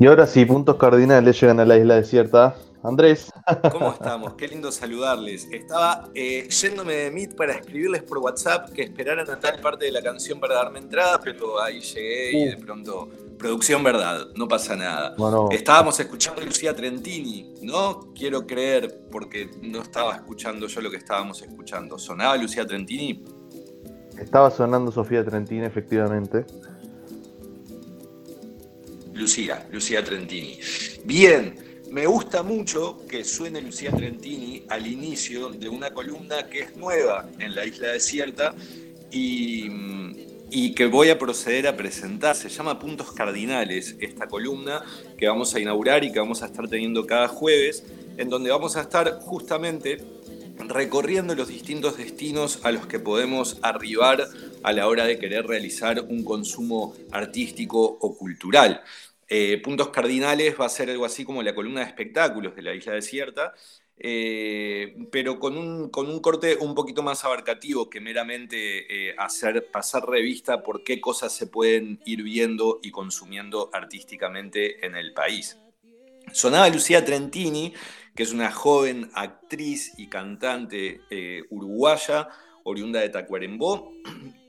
Y ahora sí, puntos cardinales llegan a la isla desierta. Andrés. ¿Cómo estamos? Qué lindo saludarles. Estaba eh, yéndome de Meet para escribirles por WhatsApp que esperaran a tal parte de la canción para darme entrada, pero ahí llegué y de uh. pronto, producción verdad, no pasa nada. Estábamos escuchando a Lucía Trentini, ¿no? Quiero creer, porque no estaba escuchando yo lo que estábamos escuchando. ¿Sonaba Lucía Trentini? Estaba sonando Sofía Trentini, efectivamente. Lucía, Lucía Trentini. Bien. Me gusta mucho que suene Lucía Trentini al inicio de una columna que es nueva en la isla desierta y, que voy a proceder a presentar. Se llama Puntos Cardinales, esta columna que vamos a inaugurar y que vamos a estar teniendo cada jueves, en donde vamos a estar justamente recorriendo los distintos destinos a los que podemos arribar a la hora de querer realizar un consumo artístico o cultural. Eh, puntos cardinales va a ser algo así como la columna de espectáculos de la isla desierta, eh, pero con un, con un, corte un poquito más abarcativo que meramente eh, hacer pasar revista por qué cosas se pueden ir viendo y consumiendo artísticamente en el país. Sonaba Lucía Trentini, que es una joven actriz y cantante uruguaya, oriunda de Tacuarembó,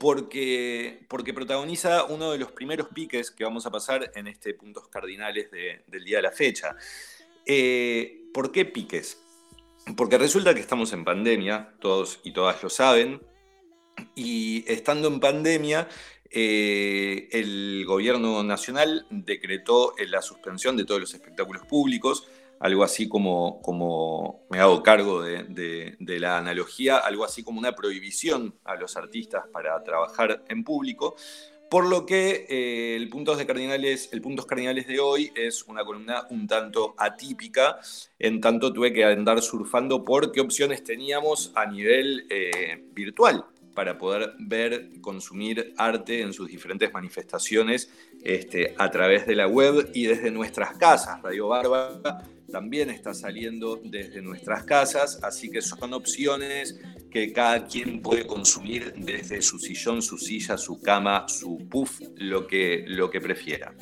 porque, porque protagoniza uno de los primeros piques que vamos a pasar en este puntos cardinales del día de la fecha. Eh, ¿Por qué piques? Porque resulta que estamos en pandemia, todos y todas lo saben, y estando en pandemia, eh, el gobierno nacional decretó la suspensión de todos los espectáculos públicos, algo así como, como me hago cargo de, la analogía, algo así como una prohibición a los artistas para trabajar en público, por lo que eh, el, Puntos de Cardinales, el Puntos Cardinales de hoy es una columna un tanto atípica, en tanto tuve que andar surfando por qué opciones teníamos a nivel eh, virtual para poder ver, consumir arte en sus diferentes manifestaciones este, a través de la web y desde nuestras casas. Radio Barba también está saliendo desde nuestras casas, así que son opciones que cada quien puede consumir desde su sillón, su silla, su cama, su puff, lo que, lo que prefiera.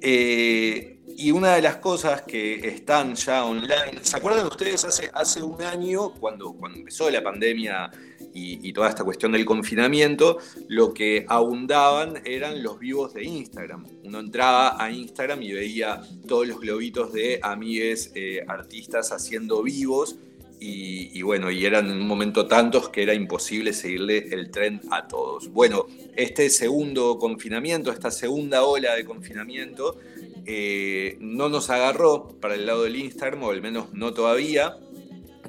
Eh, y una de las cosas que están ya online, ¿se acuerdan ustedes hace, hace un año, cuando, cuando empezó la pandemia y, toda esta cuestión del confinamiento, lo que abundaban eran los vivos de Instagram. Uno entraba a Instagram y veía todos los globitos de amigues eh, artistas haciendo vivos. Y, bueno, y eran en un momento tantos que era imposible seguirle el tren a todos. Bueno, este segundo confinamiento, esta segunda ola de confinamiento, eh, no nos agarró para el lado del Instagram, o al menos no todavía.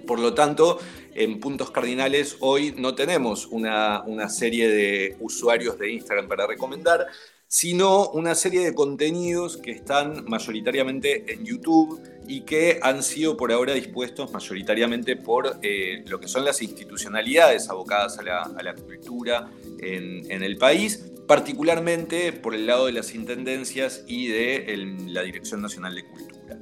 Por lo tanto, en puntos cardinales hoy no tenemos una, serie de usuarios de Instagram para recomendar, sino una serie de contenidos que están mayoritariamente en YouTube y que han sido por ahora dispuestos mayoritariamente por eh, lo que son las institucionalidades abocadas a la, cultura en, el país, particularmente por el lado de las intendencias y de la Dirección Nacional de Cultura.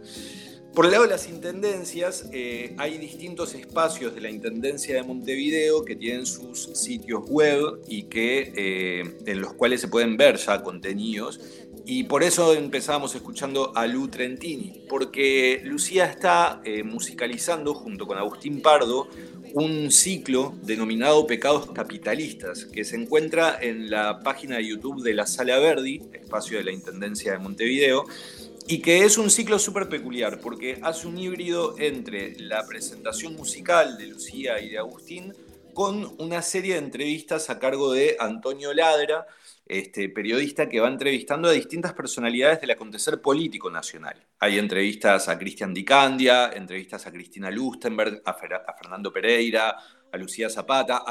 Por el lado de las intendencias, eh, hay distintos espacios de la Intendencia de Montevideo que tienen sus sitios web y que, eh, en los cuales se pueden ver ya contenidos. Y por eso empezamos escuchando a Lu Trentini, porque Lucía está eh, musicalizando junto con Agustín Pardo un ciclo denominado Pecados Capitalistas, que se encuentra en la página de YouTube de la Sala Verdi, espacio de la Intendencia de Montevideo y que es un ciclo súper peculiar porque hace un híbrido entre la presentación musical de Lucía y de Agustín con una serie de entrevistas a cargo de Antonio Ladra, este, periodista que va entrevistando a distintas personalidades del acontecer político nacional. Hay entrevistas a Cristian Di Candia, entrevistas a Cristina Lustenberg, a, a Fernando Pereira, a Lucía Zapata,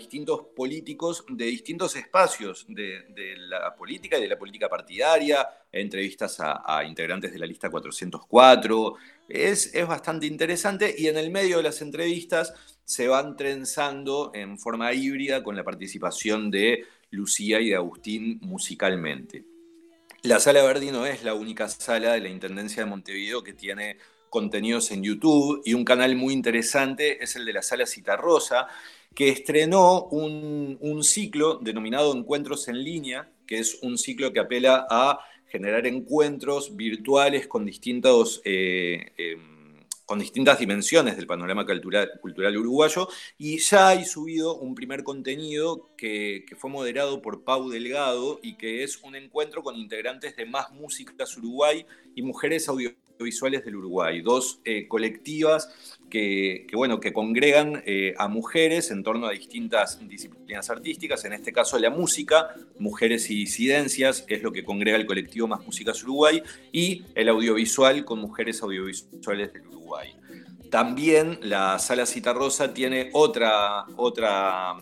distintos políticos de distintos espacios de, la política y de la política partidaria, entrevistas a, integrantes de la lista 404. Es, es, bastante interesante y en el medio de las entrevistas se van trenzando en forma híbrida con la participación de Lucía y de Agustín musicalmente. La Sala Verdi no es la única sala de la Intendencia de Montevideo que tiene contenidos en YouTube y un canal muy interesante es el de la Sala Citarrosa, que estrenó un, ciclo denominado Encuentros en línea, que es un ciclo que apela a generar encuentros virtuales con distintos... Eh, em, con distintas dimensiones del panorama cultural, cultural, uruguayo, y ya hay subido un primer contenido que, que, fue moderado por Pau Delgado y que es un encuentro con integrantes de Más Músicas Uruguay y Mujeres Audiovisuales Visuales del Uruguay, dos eh, colectivas que, bueno, que congregan eh, a mujeres en torno a distintas disciplinas artísticas, en este caso la música, mujeres y disidencias, es lo que congrega el colectivo Más Músicas Uruguay, y el audiovisual con mujeres audiovisuales del Uruguay. También la Sala Citarrosa tiene otra, otra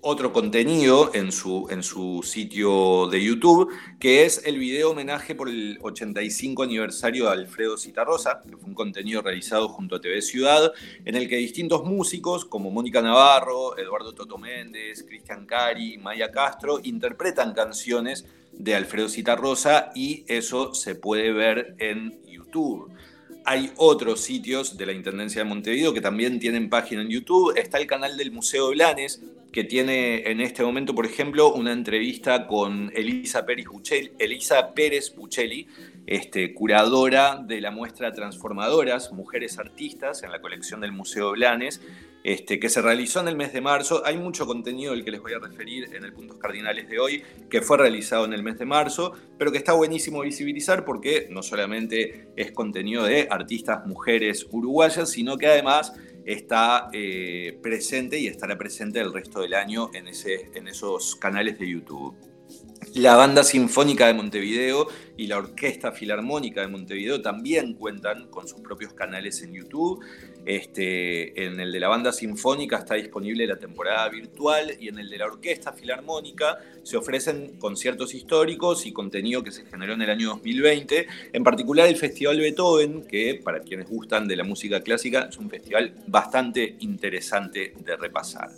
otro contenido en su, en su sitio de YouTube, que es el video homenaje por el 85 aniversario de Alfredo Citarrosa, que fue un contenido realizado junto a TV Ciudad, en el que distintos músicos como Mónica Navarro, Eduardo Toto Méndez, Cristian Cari, Maya Castro, interpretan canciones de Alfredo Citarrosa y eso se puede ver en YouTube. Hay otros sitios de la Intendencia de Montevideo que también tienen página en YouTube. Está el canal del Museo Blanes, que tiene en este momento, por ejemplo, una entrevista con Elisa Pérez Buccelli, este, curadora de la muestra Transformadoras, Mujeres Artistas, en la colección del Museo Blanes, este, que se realizó en el mes de marzo. Hay mucho contenido del que les voy a referir en el Puntos Cardinales de hoy, que fue realizado en el mes de marzo, pero que está buenísimo visibilizar porque no solamente es contenido de artistas mujeres uruguayas, sino que además está eh, presente y estará presente el resto del año en, esos canales de YouTube. La Banda Sinfónica de Montevideo y la Orquesta Filarmónica de Montevideo también cuentan con sus propios canales en YouTube. Este, en el de la Banda Sinfónica está disponible la temporada virtual y en el de la Orquesta Filarmónica se ofrecen conciertos históricos y contenido que se generó en el año 2020, en particular el Festival Beethoven, que para quienes gustan de la música clásica es un festival bastante interesante de repasar.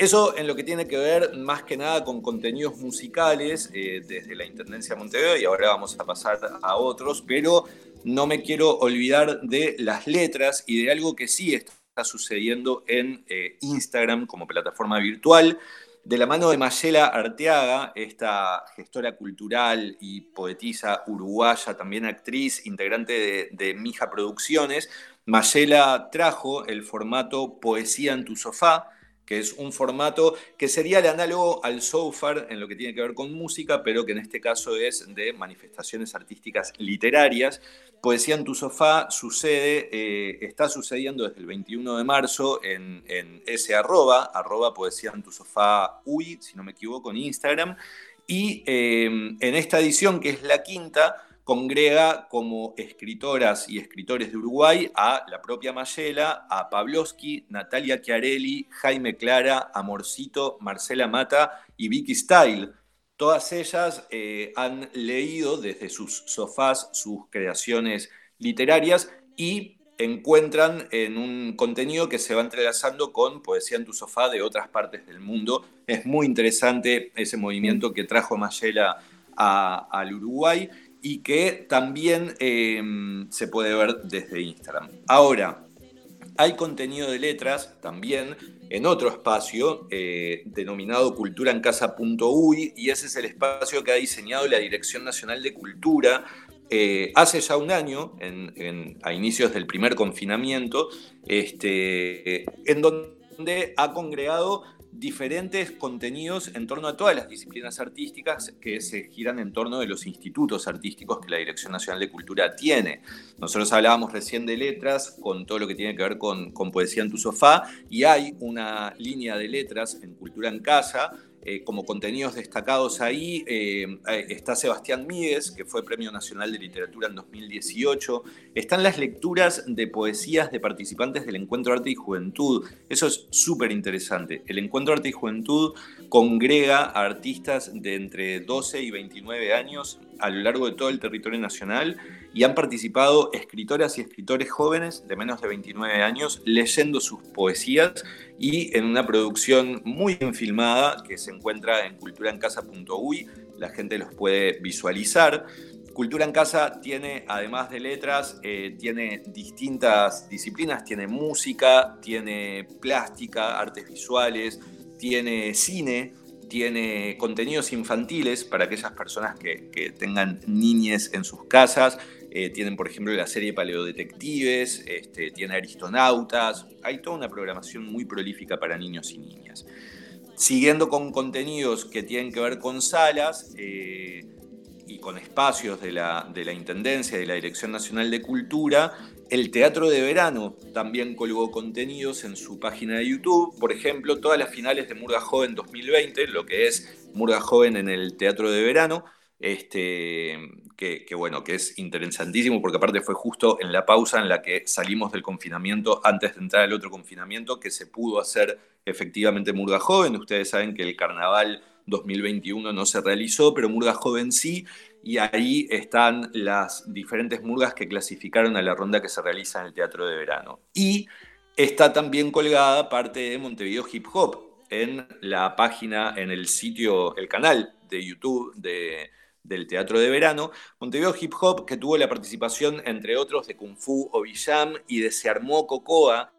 Eso en lo que tiene que ver más que nada con contenidos musicales eh, desde la Intendencia de Montevideo y ahora vamos a pasar a otros, pero no me quiero olvidar de las letras y de algo que sí está sucediendo en eh, Instagram como plataforma virtual. De la mano de Mayela Arteaga, esta gestora cultural y poetisa uruguaya, también actriz, integrante de, de Mija Producciones, Mayela trajo el formato Poesía en tu sofá, que es un formato que sería el análogo al Sofar en lo que tiene que ver con música, pero que en este caso es de manifestaciones artísticas literarias. Poesía en tu sofá sucede, eh, está sucediendo desde el 21 de marzo en, ese arroba, arroba poesía en tu sofá UI, si no me equivoco, en Instagram. Y eh, en esta edición, que es la quinta, congrega como escritoras y escritores de Uruguay a la propia Mayela, a Pavlovsky, Natalia Chiarelli, Jaime Clara, Amorcito, Marcela Mata y Vicky Style. Todas ellas eh, han leído desde sus sofás sus creaciones literarias y encuentran en un contenido que se va entrelazando con poesía en tu sofá de otras partes del mundo. Es muy interesante ese movimiento que trajo Mayela al Uruguay y que también em, se puede ver desde Instagram. Ahora, hay contenido de letras también en otro espacio eh, denominado culturaencasa.uy y ese es el espacio que ha diseñado la Dirección Nacional de Cultura eh, hace ya un año, a inicios del primer confinamiento, este, en donde ha congregado diferentes contenidos en torno a todas las disciplinas artísticas que se giran en torno de los institutos artísticos que la Dirección Nacional de Cultura tiene. Nosotros hablábamos recién de letras con todo lo que tiene que ver con, con poesía en tu sofá y hay una línea de letras en Cultura en Casa eh, como contenidos destacados ahí eh, eh, está Sebastián Míguez, que fue Premio Nacional de Literatura en 2018. Están las lecturas de poesías de participantes del Encuentro Arte y Juventud. Eso es súper interesante. El Encuentro Arte y Juventud congrega a artistas de entre 12 y 29 años a lo largo de todo el territorio nacional y han participado escritoras y escritores jóvenes de menos de 29 años leyendo sus poesías y en una producción muy bien filmada que se encuentra en culturaencasa.uy, la gente los puede visualizar. Cultura en Casa tiene, además de letras, eh, tiene distintas disciplinas, tiene música, tiene plástica, artes visuales, tiene cine, tiene contenidos infantiles para aquellas personas que, tengan niñes en sus casas. Eh, tienen, por ejemplo, la serie Paleodetectives, este, tiene Aristonautas. Hay toda una programación muy prolífica para niños y niñas. Siguiendo con contenidos que tienen que ver con salas eh, y con espacios de la, de la Intendencia y de la Dirección Nacional de Cultura, el Teatro de Verano también colgó contenidos en su página de YouTube. Por ejemplo, todas las finales de Murga Joven 2020, lo que es Murga Joven en el Teatro de Verano, este, que, bueno, que es interesantísimo porque aparte fue justo en la pausa en la que salimos del confinamiento antes de entrar al otro confinamiento que se pudo hacer efectivamente Murga Joven. Ustedes saben que el carnaval 2021 no se realizó, pero Murga Joven sí, y ahí están las diferentes murgas que clasificaron a la ronda que se realiza en el Teatro de Verano. Y está también colgada parte de Montevideo Hip Hop en la página, en el sitio, el canal de YouTube del Teatro de Verano. Montevideo Hip Hop, que tuvo la participación, entre otros, de Kung Fu Ovillam y de Se Armó Cocoa.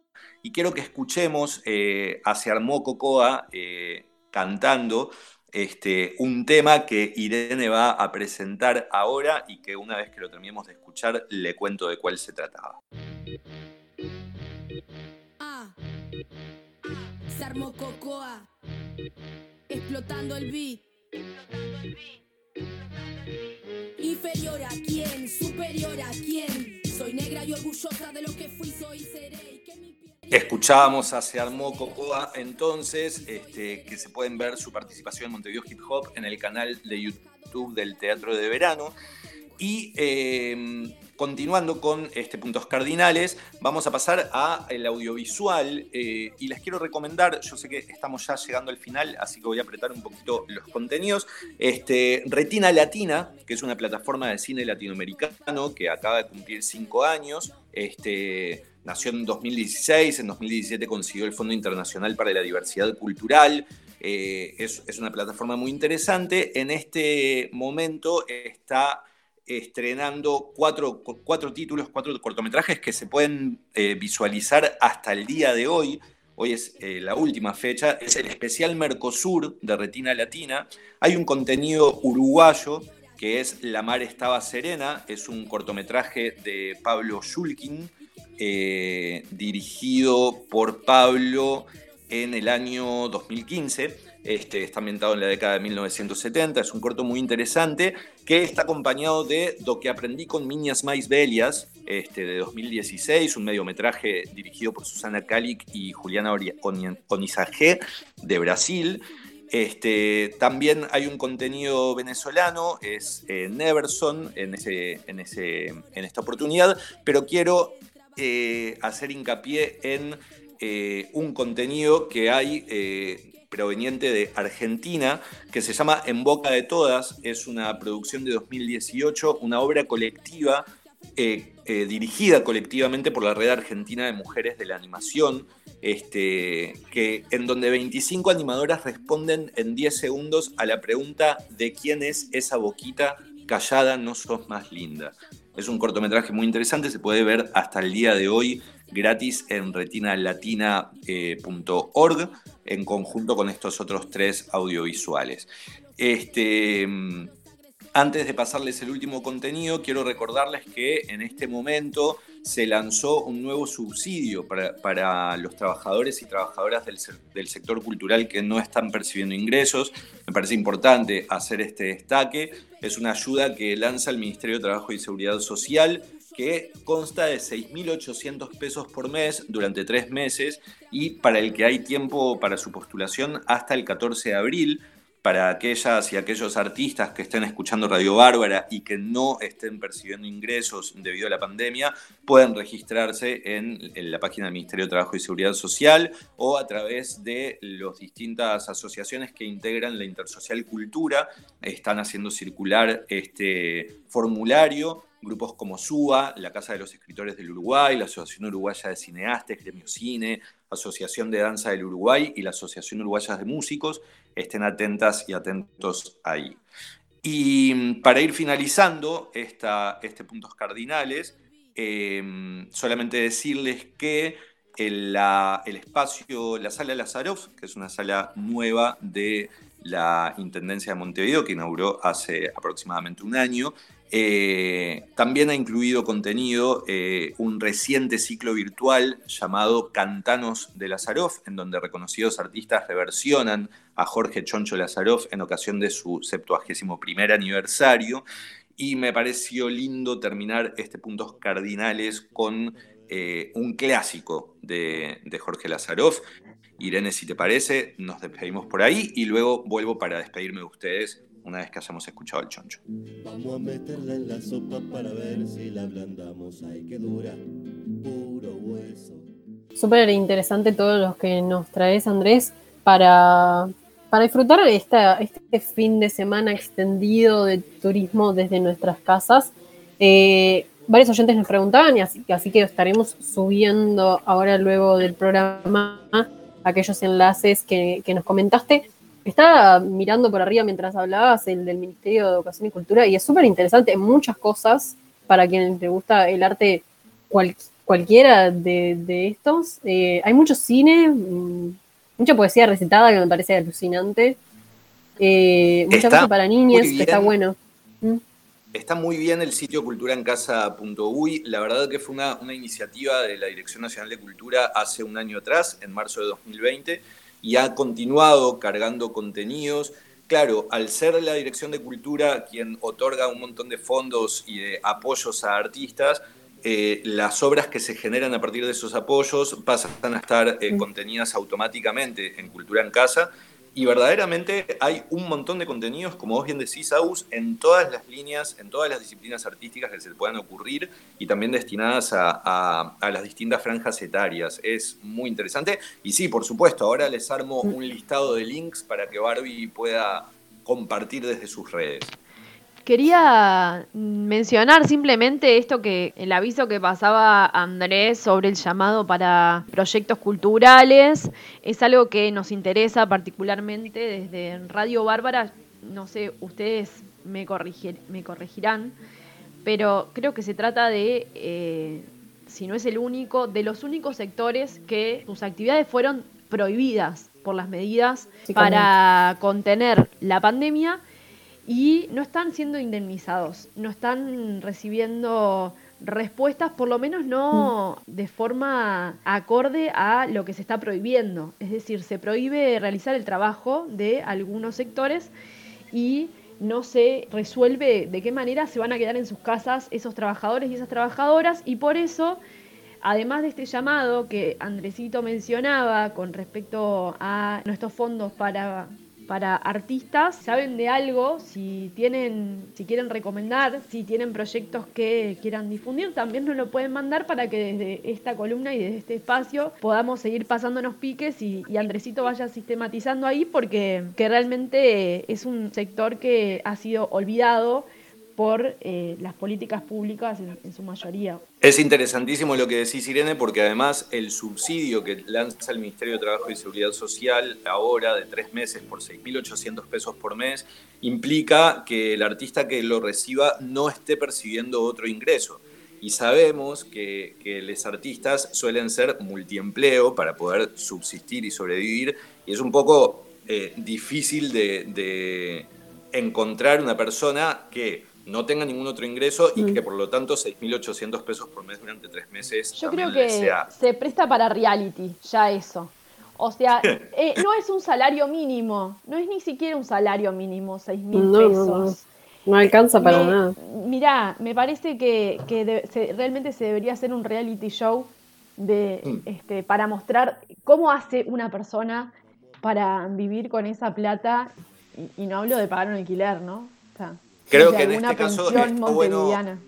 Y quiero que escuchemos eh, a Se Armó Cocoa eh, cantando este, un tema que Irene va a presentar ahora y que una vez que lo terminemos de escuchar le cuento de cuál se trataba. Ah, se armó Cocoa, explotando el beat. Inferior a quién, superior a quién. Soy negra y orgullosa de lo que fui, soy seré. Escuchábamos a Se Armó Cocoa entonces, este, que se pueden ver su participación en Montevideo Hip Hop en el canal de YouTube del Teatro de Verano. Y em, continuando con este puntos cardinales, vamos a pasar al audiovisual eh, y les quiero recomendar, yo sé que estamos ya llegando al final, así que voy a apretar un poquito los contenidos. Este, Retina Latina, que es una plataforma de cine latinoamericano que acaba de cumplir cinco años. Este, Nació en 2016, en 2017 consiguió el Fondo Internacional para la Diversidad Cultural. Eh, es, una plataforma muy interesante. En este momento está estrenando cuatro, cuatro títulos, cuatro cortometrajes que se pueden eh, visualizar hasta el día de hoy. Hoy es eh, la última fecha. Es el especial Mercosur de Retina Latina. Hay un contenido uruguayo que es La mar estaba serena. Es un cortometraje de Pablo Shulkin eh, dirigido por Pablo en el año 2015. Este, está ambientado en la década de 1970, es un corto muy interesante que está acompañado de Do que aprendí con Miñas Mais Belias, este, de 2016, un mediometraje dirigido por Susana Calic y Juliana Onizagé de Brasil. Este, también hay un contenido venezolano, es eh, Neverson en, ese, en, ese, en esta oportunidad, pero quiero eh, hacer hincapié en eh, un contenido que hay eh, proveniente de Argentina, que se llama En Boca de Todas, es una producción de 2018, una obra colectiva dirigida colectivamente por la Red Argentina de Mujeres de la Animación, este, que, en donde 25 animadoras responden en 10 segundos a la pregunta de quién es esa boquita callada, no sos más linda. Es un cortometraje muy interesante, se puede ver hasta el día de hoy gratis en retinalatina.org en conjunto con estos otros tres audiovisuales. Este, antes de pasarles el último contenido, quiero recordarles que en este momento se lanzó un nuevo subsidio para, los trabajadores y trabajadoras del, del, sector cultural que no están percibiendo ingresos. Me parece importante hacer este destaque. Es una ayuda que lanza el Ministerio de Trabajo y Seguridad Social que consta de 6.800 pesos por mes durante tres meses y para el que hay tiempo para su postulación hasta el 14 de abril para aquellas y aquellos artistas que estén escuchando Radio Bárbara y que no estén percibiendo ingresos debido a la pandemia, pueden registrarse en, la página del Ministerio de Trabajo y Seguridad Social o a través de las distintas asociaciones que integran la Intersocial Cultura. Están haciendo circular este formulario grupos como SUA, la Casa de los Escritores del Uruguay, la Asociación Uruguaya de Cineastas, Gremio Cine, Asociación de Danza del Uruguay y la Asociación Uruguaya de Músicos. Estén atentas y atentos ahí. Y mm, para ir finalizando esta, este puntos cardinales, em, solamente decirles que el, el espacio, la sala Lazaroff, que es una sala nueva de la Intendencia de Montevideo, que inauguró hace aproximadamente un año. Eh, también ha incluido contenido eh, un reciente ciclo virtual llamado Cantanos de Lazaroff, en donde reconocidos artistas reversionan a Jorge Choncho Lazaroff en ocasión de su 71 aniversario. Y me pareció lindo terminar este puntos cardinales con eh, un clásico de, de Jorge Lazaroff, Irene, si te parece, nos despedimos por ahí y luego vuelvo para despedirme de ustedes una vez que hayamos escuchado el choncho. Vamos a meterla en la sopa para ver si la ablandamos. Ay, que dura, puro hueso. Súper interesante todo lo que nos traes, Andrés, para, para disfrutar esta, este fin de semana extendido de turismo desde nuestras casas. Eh, varios oyentes nos preguntaban, y así, así que estaremos subiendo ahora luego del programa aquellos enlaces que, nos comentaste. Estaba mirando por arriba mientras hablabas el del Ministerio de Educación y Cultura y es súper interesante, muchas cosas para quien le gusta el arte cualquiera de, estos. Eh, hay mucho cine, mm, mucha poesía recitada que me parece alucinante. Eh, mucha cosa para niñas, que está bueno. Mm. Está muy bien el sitio culturaencasa.uy. La verdad que fue una, iniciativa de la Dirección Nacional de Cultura hace un año atrás, en marzo de 2020, y ha continuado cargando contenidos. Claro, al ser la Dirección de Cultura quien otorga un montón de fondos y de apoyos a artistas, eh, las obras que se generan a partir de esos apoyos pasan a estar eh, contenidas automáticamente en Cultura en Casa y verdaderamente hay un montón de contenidos, como vos bien decís, Aus, en todas las líneas, en todas las disciplinas artísticas que se puedan ocurrir y también destinadas a, las distintas franjas etarias. Es muy interesante. Y sí, por supuesto, ahora les armo un listado de links para que Barbie pueda compartir desde sus redes. Quería mencionar simplemente esto que el aviso que pasaba Andrés sobre el llamado para proyectos culturales. Es algo que nos interesa particularmente desde Radio Bárbara. No sé, ustedes me, me corregirán, pero creo que se trata de, eh, si no es el único, de los únicos sectores que sus actividades fueron prohibidas por las medidas para contener la pandemia y no están siendo indemnizados, no están recibiendo respuestas, por lo menos no mm. de forma acorde a lo que se está prohibiendo. Es decir, se prohíbe realizar el trabajo de algunos sectores y no se resuelve de qué manera se van a quedar en sus casas esos trabajadores y esas trabajadoras y por eso, además de este llamado que Andresito mencionaba con respecto a nuestros fondos para para artistas, saben de algo, si tienen, si quieren recomendar, si tienen proyectos que quieran difundir, también nos lo pueden mandar para que desde esta columna y desde este espacio podamos seguir pasándonos piques y, y Andresito vaya sistematizando ahí porque que realmente es un sector que ha sido olvidado por eh, las políticas públicas en, su mayoría. Es interesantísimo lo que decís, Irene, porque además el subsidio que lanza el Ministerio de Trabajo y Seguridad Social ahora de tres meses por 6.800 pesos por mes implica que el artista que lo reciba no esté percibiendo otro ingreso. Y sabemos que, los artistas suelen ser multiempleo para poder subsistir y sobrevivir, y es un poco eh, difícil de encontrar una persona que no tenga ningún otro ingreso y que mm. por lo tanto 6.800 pesos por mes durante tres meses. Yo creo que se presta para reality, ya eso. O sea, eh, no es un salario mínimo, no es ni siquiera un salario mínimo, 6.000 pesos. No, alcanza para nada. Mirá, me parece que, realmente se debería hacer un reality show de, mm. este, para mostrar cómo hace una persona para vivir con esa plata, y, no hablo de pagar un alquiler, ¿no? O sea, Creo que en este caso está bueno,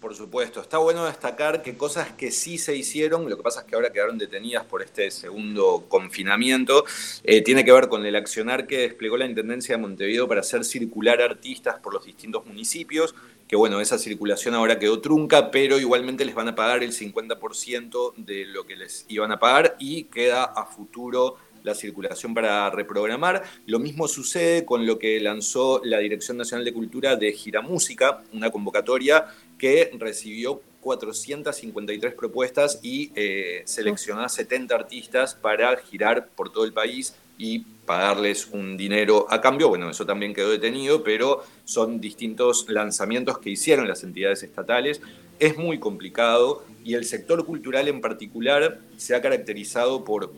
por supuesto, está bueno destacar que cosas que sí se hicieron, lo que pasa es que ahora quedaron detenidas por este segundo confinamiento, eh, tiene que ver con el accionar que desplegó la Intendencia de Montevideo para hacer circular artistas por los distintos municipios, que bueno, esa circulación ahora quedó trunca, pero igualmente les van a pagar el 50% de lo que les iban a pagar y queda a futuro la circulación para reprogramar. Lo mismo sucede con lo que lanzó la Dirección Nacional de Cultura de Gira Música, una convocatoria que recibió 453 propuestas y eh, seleccionó a 70 artistas para girar por todo el país y pagarles un dinero a cambio. Bueno, eso también quedó detenido, pero son distintos lanzamientos que hicieron las entidades estatales. Es muy complicado y el sector cultural en particular se ha caracterizado por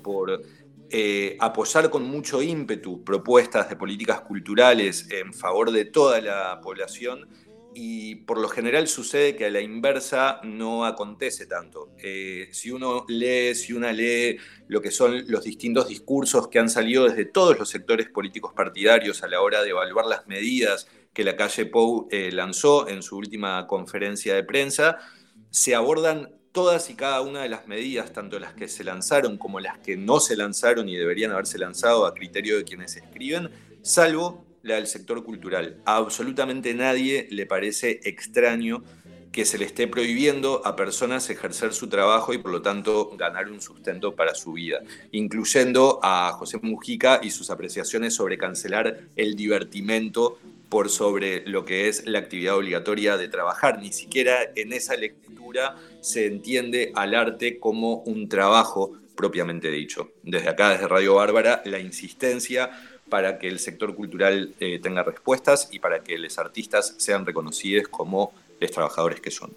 eh, apoyar con mucho ímpetu propuestas de políticas culturales en favor de toda la población y por lo general sucede que a la inversa no acontece tanto. Eh, si uno lee, si una lee lo que son los distintos discursos que han salido desde todos los sectores políticos partidarios a la hora de evaluar las medidas que la calle Pou eh, lanzó en su última conferencia de prensa, se abordan todas y cada una de las medidas, tanto las que se lanzaron como las que no se lanzaron y deberían haberse lanzado a criterio de quienes escriben, salvo la del sector cultural. A absolutamente nadie le parece extraño que se le esté prohibiendo a personas ejercer su trabajo y por lo tanto ganar un sustento para su vida, incluyendo a José Mujica y sus apreciaciones sobre cancelar el divertimento por sobre lo que es la actividad obligatoria de trabajar. Ni siquiera en esa lectura se entiende al arte como un trabajo propiamente dicho. Desde acá, desde Radio Bárbara, la insistencia para que el sector cultural eh, tenga respuestas y para que los artistas sean reconocidos como los trabajadores que son.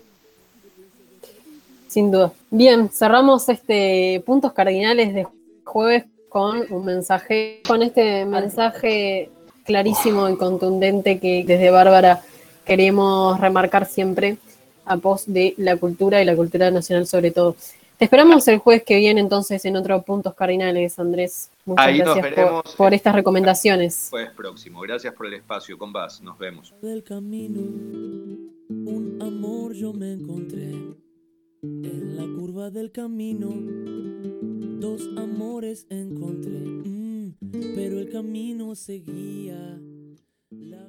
Sin duda. Bien, cerramos este puntos cardinales de jueves con un mensaje, con este mensaje clarísimo y contundente que desde Bárbara queremos remarcar siempre a pos de la cultura y la cultura nacional sobre todo. Te esperamos el jueves que viene entonces en otros puntos cardinales, Andrés. Muchas gracias por, estas recomendaciones. Jueves próximo. Gracias por el espacio. Con Vaz. Nos vemos. Del camino, un amor yo me encontré. En la curva del camino, dos amores encontré pero el camino seguía. La